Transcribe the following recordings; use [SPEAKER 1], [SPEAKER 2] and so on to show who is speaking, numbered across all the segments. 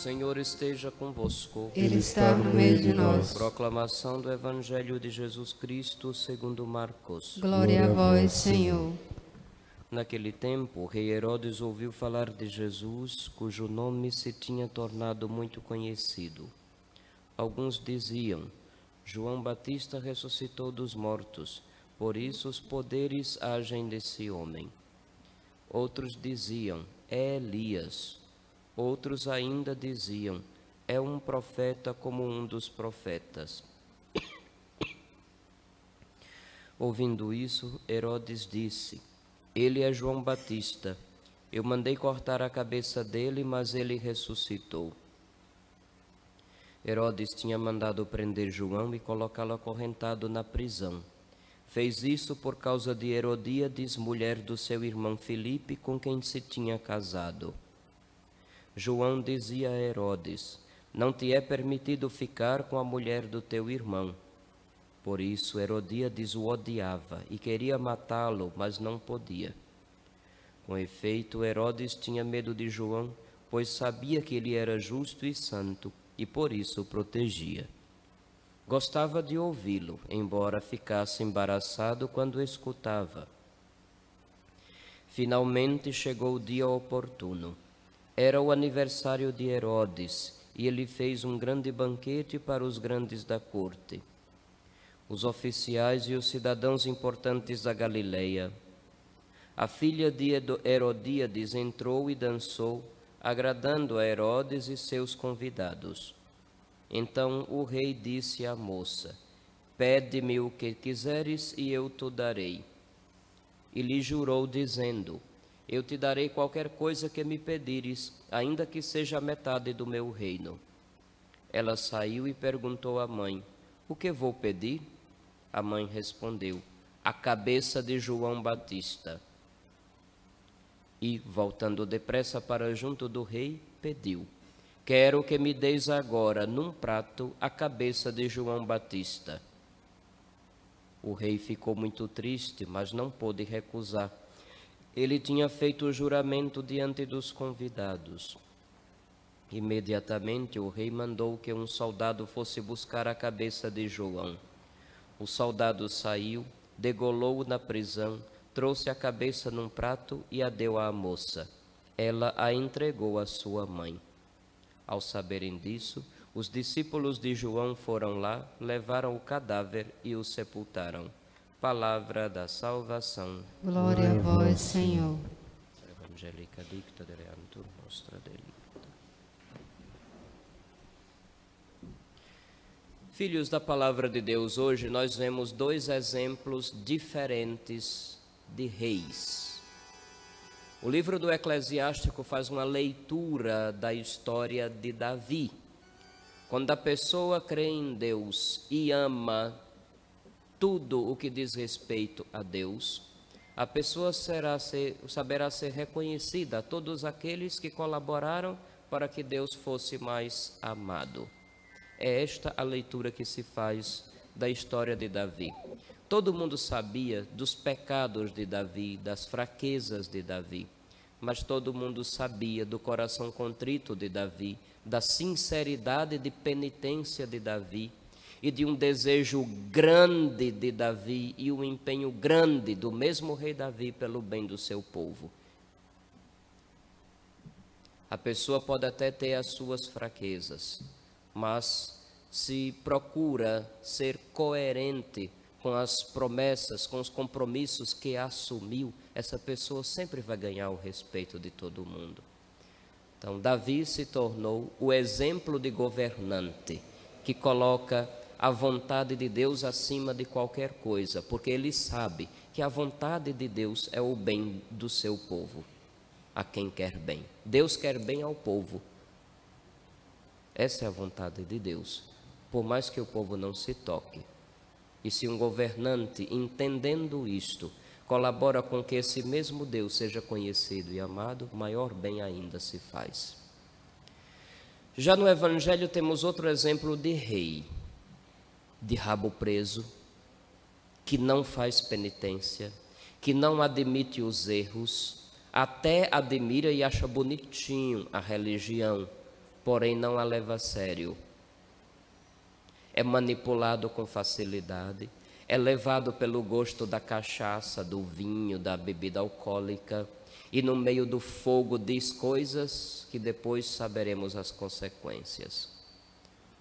[SPEAKER 1] O Senhor esteja convosco.
[SPEAKER 2] Ele está no meio de nós.
[SPEAKER 1] Proclamação do Evangelho de Jesus Cristo segundo Marcos.
[SPEAKER 2] Glória a vós, Senhor.
[SPEAKER 1] Naquele tempo, o rei Herodes ouviu falar de Jesus, cujo nome se tinha tornado muito conhecido. Alguns diziam: João Batista ressuscitou dos mortos, por isso os poderes agem desse homem. Outros diziam: É Elias. Outros ainda diziam: É um profeta como um dos profetas. Ouvindo isso, Herodes disse: Ele é João Batista. Eu mandei cortar a cabeça dele, mas ele ressuscitou. Herodes tinha mandado prender João e colocá-lo acorrentado na prisão. Fez isso por causa de Herodíades, mulher do seu irmão Filipe, com quem se tinha casado. João dizia a Herodes: Não te é permitido ficar com a mulher do teu irmão. Por isso Herodíades o odiava e queria matá-lo, mas não podia. Com efeito, Herodes tinha medo de João, pois sabia que ele era justo e santo e por isso o protegia. Gostava de ouvi-lo, embora ficasse embaraçado quando escutava. Finalmente chegou o dia oportuno. Era o aniversário de Herodes e ele fez um grande banquete para os grandes da corte. Os oficiais e os cidadãos importantes da Galileia. A filha de Herodíades entrou e dançou, agradando a Herodes e seus convidados. Então o rei disse à moça: Pede-me o que quiseres e eu te darei. E lhe jurou, dizendo: eu te darei qualquer coisa que me pedires, ainda que seja metade do meu reino. Ela saiu e perguntou à mãe: O que vou pedir? A mãe respondeu: A cabeça de João Batista. E, voltando depressa para junto do rei, pediu: Quero que me deis agora, num prato, a cabeça de João Batista. O rei ficou muito triste, mas não pôde recusar ele tinha feito o juramento diante dos convidados. Imediatamente o rei mandou que um soldado fosse buscar a cabeça de João. O soldado saiu, degolou-o na prisão, trouxe a cabeça num prato e a deu à moça. Ela a entregou à sua mãe. Ao saberem disso, os discípulos de João foram lá, levaram o cadáver e o sepultaram. Palavra da salvação.
[SPEAKER 2] Glória a vós, Senhor.
[SPEAKER 1] Evangelica dicta dereantur nostra delicta. Filhos da palavra de Deus, hoje nós vemos dois exemplos diferentes de reis. O livro do Eclesiástico faz uma leitura da história de Davi. Quando a pessoa crê em Deus e ama tudo o que diz respeito a Deus, a pessoa será ser, saberá ser reconhecida a todos aqueles que colaboraram para que Deus fosse mais amado. É esta a leitura que se faz da história de Davi. Todo mundo sabia dos pecados de Davi, das fraquezas de Davi, mas todo mundo sabia do coração contrito de Davi, da sinceridade de penitência de Davi e de um desejo grande de Davi e um empenho grande do mesmo rei Davi pelo bem do seu povo. A pessoa pode até ter as suas fraquezas, mas se procura ser coerente com as promessas, com os compromissos que assumiu, essa pessoa sempre vai ganhar o respeito de todo mundo. Então, Davi se tornou o exemplo de governante que coloca a vontade de Deus acima de qualquer coisa, porque ele sabe que a vontade de Deus é o bem do seu povo, a quem quer bem. Deus quer bem ao povo. Essa é a vontade de Deus, por mais que o povo não se toque. E se um governante, entendendo isto, colabora com que esse mesmo Deus seja conhecido e amado, maior bem ainda se faz. Já no Evangelho temos outro exemplo de rei de rabo preso, que não faz penitência, que não admite os erros, até admira e acha bonitinho a religião, porém não a leva a sério. É manipulado com facilidade, é levado pelo gosto da cachaça, do vinho, da bebida alcoólica, e no meio do fogo diz coisas que depois saberemos as consequências.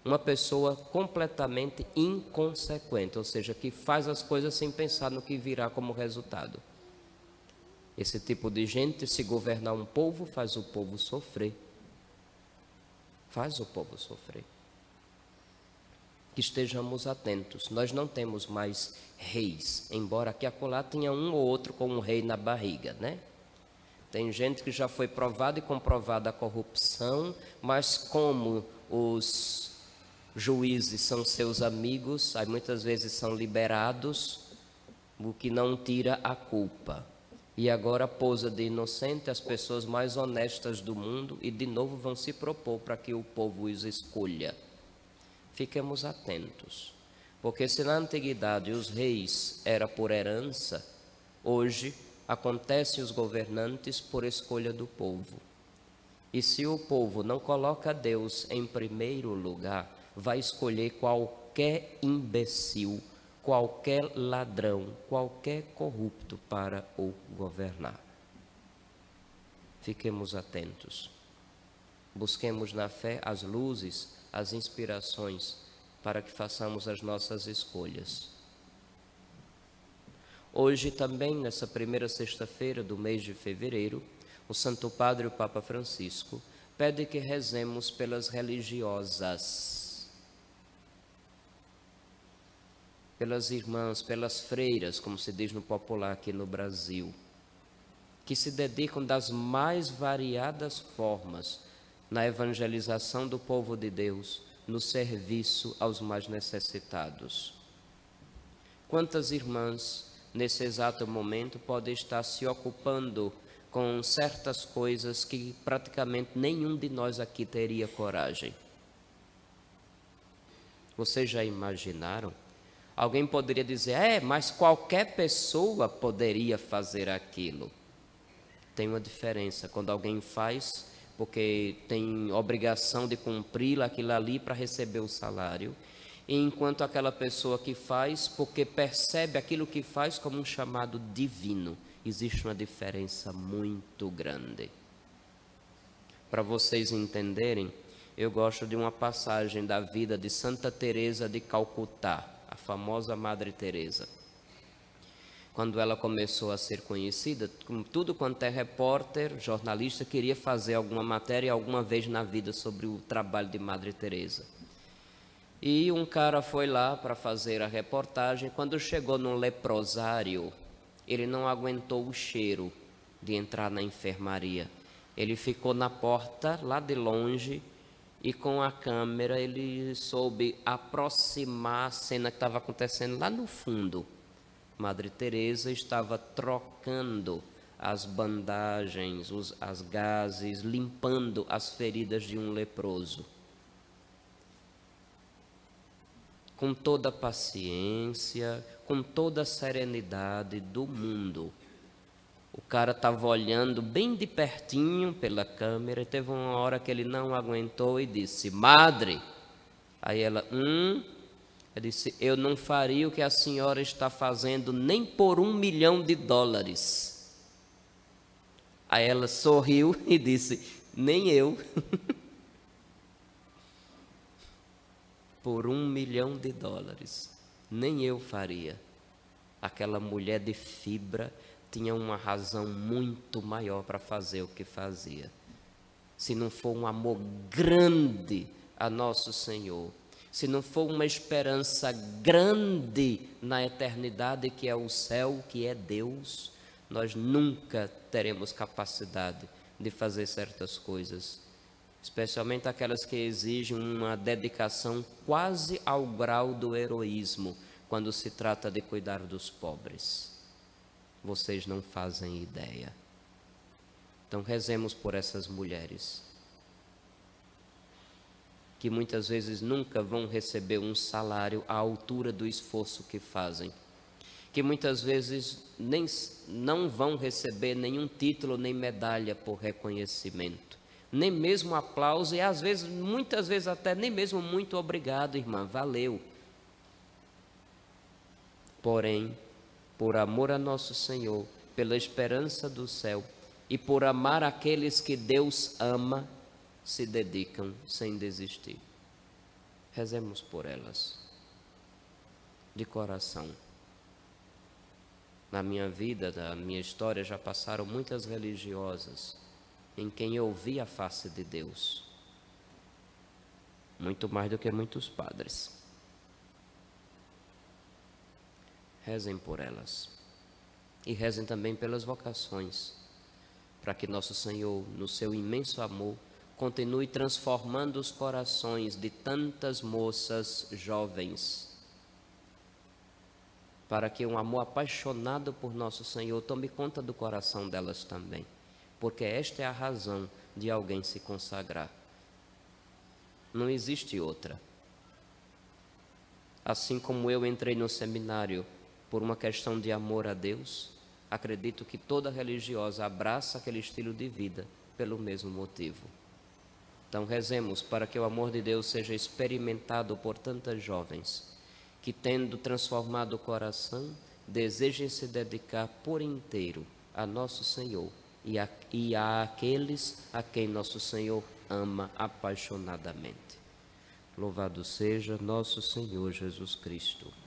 [SPEAKER 1] Uma pessoa completamente inconsequente, ou seja, que faz as coisas sem pensar no que virá como resultado. Esse tipo de gente, se governar um povo, faz o povo sofrer. Faz o povo sofrer. Que estejamos atentos. Nós não temos mais reis, embora aqui acolá tenha um ou outro com um rei na barriga, né? Tem gente que já foi provada e comprovada a corrupção, mas como os juízes são seus amigos, aí muitas vezes são liberados, o que não tira a culpa. E agora pousa de inocente as pessoas mais honestas do mundo e de novo vão se propor para que o povo os escolha. Fiquemos atentos, porque se na antiguidade os reis era por herança, hoje acontece os governantes por escolha do povo. E se o povo não coloca Deus em primeiro lugar, vai escolher qualquer imbecil, qualquer ladrão, qualquer corrupto para o governar. Fiquemos atentos. Busquemos na fé as luzes, as inspirações para que façamos as nossas escolhas. Hoje também, nessa primeira sexta-feira do mês de fevereiro, o Santo Padre o Papa Francisco pede que rezemos pelas religiosas, pelas irmãs, pelas freiras, como se diz no popular aqui no Brasil, que se dedicam das mais variadas formas na evangelização do povo de Deus, no serviço aos mais necessitados. Quantas irmãs nesse exato momento, pode estar se ocupando com certas coisas que praticamente nenhum de nós aqui teria coragem. Vocês já imaginaram? Alguém poderia dizer, é, mas qualquer pessoa poderia fazer aquilo. Tem uma diferença quando alguém faz porque tem obrigação de cumprir aquilo ali para receber o salário enquanto aquela pessoa que faz, porque percebe aquilo que faz como um chamado divino. Existe uma diferença muito grande. Para vocês entenderem, eu gosto de uma passagem da vida de Santa Teresa de Calcutá, famosa Madre Teresa. Quando ela começou a ser conhecida, como tudo quanto é repórter, jornalista, queria fazer alguma matéria alguma vez na vida sobre o trabalho de Madre Teresa. E um cara foi lá para fazer a reportagem. Quando chegou no leprosário, ele não aguentou o cheiro de entrar na enfermaria. Ele ficou na porta, lá de longe, e com a câmera ele soube aproximar a cena que estava acontecendo lá no fundo. Madre Teresa estava trocando as bandagens, os, as gases, limpando as feridas de um leproso. com toda a paciência, com toda a serenidade do mundo. O cara estava olhando bem de pertinho pela câmera e teve uma hora que ele não aguentou e disse: Madre. Aí ela, hum. Eu disse: Eu não faria o que a senhora está fazendo nem por um milhão de dólares. Aí ela sorriu e disse: Nem eu. por um milhão de dólares. Nem eu faria. Aquela mulher de fibra tinha uma razão muito maior para fazer o que fazia. Se não for um amor grande a nosso Senhor, se não for uma esperança grande na eternidade que é o céu, que é Deus, nós nunca teremos capacidade de fazer certas coisas especialmente aquelas que exigem uma dedicação quase ao grau do heroísmo quando se trata de cuidar dos pobres. Vocês não fazem ideia. Então rezemos por essas mulheres que muitas vezes nunca vão receber um salário à altura do esforço que fazem, que muitas vezes nem não vão receber nenhum título nem medalha por reconhecimento nem mesmo aplauso, e às vezes, muitas vezes até nem mesmo muito obrigado, irmã, valeu. Porém, por amor a nosso Senhor, pela esperança do céu e por amar aqueles que Deus ama, se dedicam sem desistir. Rezemos por elas, de coração. Na minha vida, na minha história, já passaram muitas religiosas em quem eu vi a face de Deus, muito mais do que muitos padres. Rezem por elas e rezem também pelas vocações, para que nosso Senhor, no seu imenso amor, continue transformando os corações de tantas moças jovens, para que um amor apaixonado por nosso Senhor tome conta do coração delas também, porque esta é a razão de alguém se consagrar. Não existe outra. Assim como eu entrei no seminário por uma questão de amor a Deus, acredito que toda religiosa abraça aquele estilo de vida pelo mesmo motivo. Então, rezemos para que o amor de Deus seja experimentado por tantas jovens que, tendo transformado o coração, desejem se dedicar por inteiro a nosso Senhor e a, e a aqueles a quem nosso Senhor ama apaixonadamente. Louvado seja nosso Senhor Jesus Cristo.